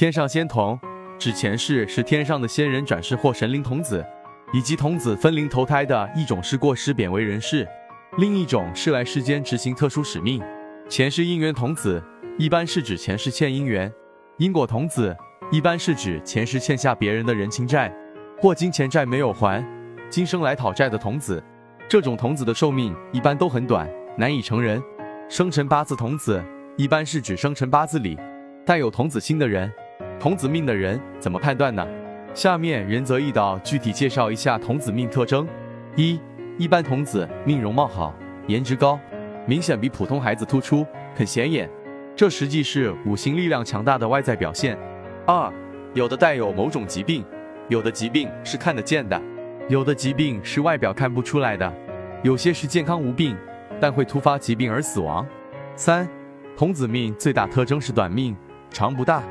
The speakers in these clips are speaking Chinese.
天上仙童指前世是天上的仙人转世或神灵童子，以及童子分灵投胎的一种是过失贬为人世，另一种是来世间执行特殊使命。前世姻缘童子一般是指前世欠姻缘，因果童子一般是指前世欠下别人的人情债或金钱债没有还，今生来讨债的童子。这种童子的寿命一般都很短，难以成人。生辰八字童子一般是指生辰八字里带有童子星的人。童子命的人怎么判断呢？下面仁泽一道具体介绍一下童子命特征：一、一般童子命容貌好，颜值高，明显比普通孩子突出，很显眼，这实际是五行力量强大的外在表现。二、有的带有某种疾病，有的疾病是看得见的。有的疾病是外表看不出来的，有些是健康无病，但会突发疾病而死亡。三，童子命最大特征是短命，长不大，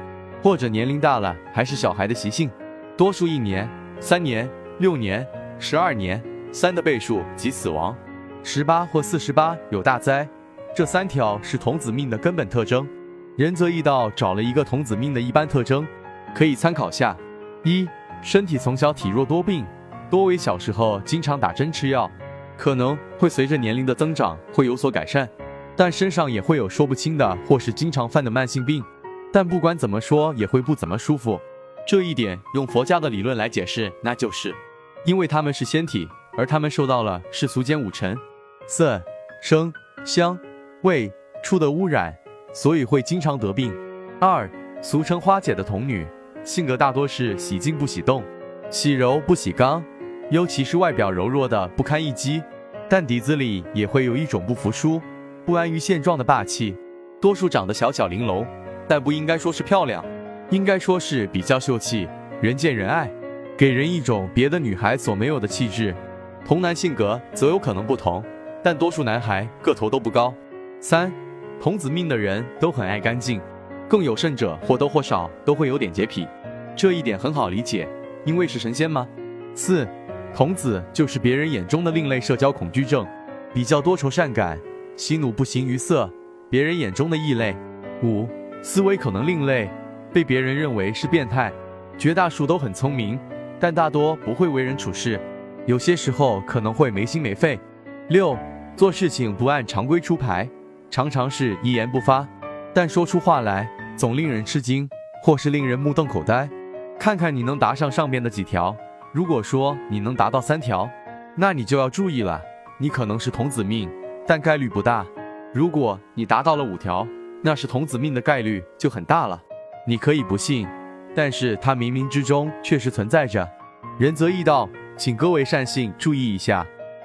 或者年龄大了还是小孩的习性，多数一年、三年、六年、十二年，三的倍数即死亡。十八或四十八有大灾，这三条是童子命的根本特征。仁泽义道找了一个童子命的一般特征，可以参考下：一，身体从小体弱多病。多为小时候经常打针吃药，可能会随着年龄的增长会有所改善，但身上也会有说不清的或是经常犯的慢性病，但不管怎么说也会不怎么舒服。这一点用佛家的理论来解释，那就是因为他们是仙体，而他们受到了世俗间五尘色、声、香、味、触的污染，所以会经常得病。二，俗称花姐的童女，性格大多是喜静不喜动，喜柔不喜刚。尤其是外表柔弱的不堪一击，但底子里也会有一种不服输、不安于现状的霸气。多数长得小巧玲珑，但不应该说是漂亮，应该说是比较秀气，人见人爱，给人一种别的女孩所没有的气质。童男性格则有可能不同，但多数男孩个头都不高。三，童子命的人都很爱干净，更有甚者或多或少都会有点洁癖。这一点很好理解，因为是神仙吗？四。童子就是别人眼中的另类社交恐惧症，比较多愁善感，喜怒不形于色，别人眼中的异类。五，思维可能另类，被别人认为是变态。绝大数都很聪明，但大多不会为人处事，有些时候可能会没心没肺。六，做事情不按常规出牌，常常是一言不发，但说出话来总令人吃惊，或是令人目瞪口呆。看看你能答上上边的几条。如果说你能达到三条，那你就要注意了，你可能是童子命，但概率不大。如果你达到了五条，那是童子命的概率就很大了。你可以不信，但是它冥冥之中确实存在着。仁则义道，请各位善信注意一下。